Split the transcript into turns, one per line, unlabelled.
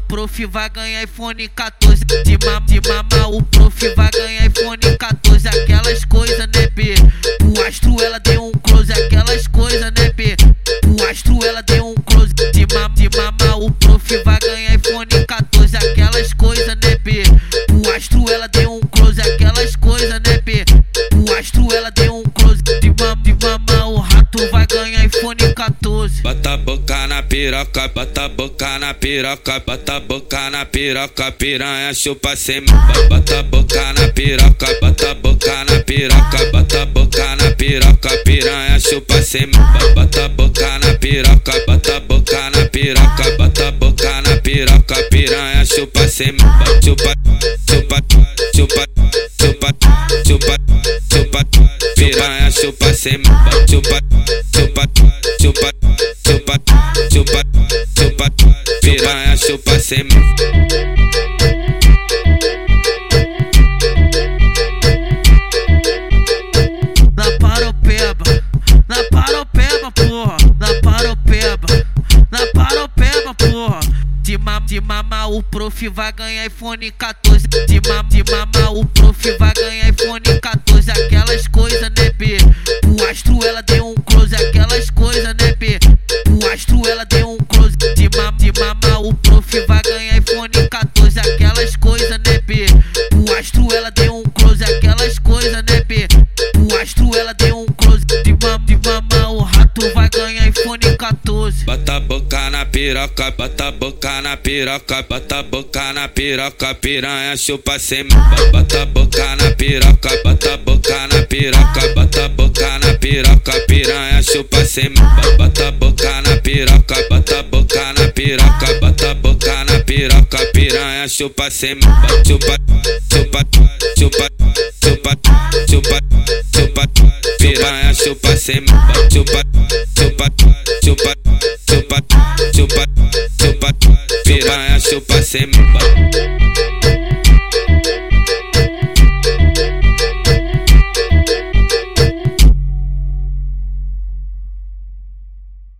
prof vai ganhar iPhone 14. De, ma de mama o prof vai ganhar iPhone 14. Aquelas coisas, né, B? O astro ela deu um close. Aquelas coisas, né, B? O astro ela deu iPhone 14.
Bota a boca na piroca, bota a boca na piroca, bota a boca na piroca, piranha chupa sem Bota a boca na piroca, bota a boca na piroca, bota a boca na piroca, piranha chupa sem Bota a boca na piroca, bota a boca na piroca, bota a boca na piroca, piranha chupa sem Chupa, chupa, chupa, chupa, chupa, chupa, piranha chupa sem Chupa, chupa, chupa, chupa, chupa, chupa, piranha chupa sem
na paropeba, na paropeba, porra, na paropeba, na paropeba, porra. De, ma de mama o prof vai ganhar iPhone 14. De, ma de mama o prof vai ganhar iPhone 14. Aquelas coisas, né, B? O astro ela deu um close. De, ma de mama o rato vai ganhar iPhone 14.
Bota a boca na piroca, bota a boca na piroca, bota a boca na piroca, piranha chupa sem Bota a boca na piroca, bota a boca na piroca, bota a boca na piroca, piranha chupa sem Bota a boca na piroca, bota a boca na piroca, bota a boca na piroca, piranha chupa sem Chupa, chupa, chupa, chupa, chupa, chupa, piranha chupa sem Chupa, chupa, chupa, chupa, chupa, chupa, piranha chupa sem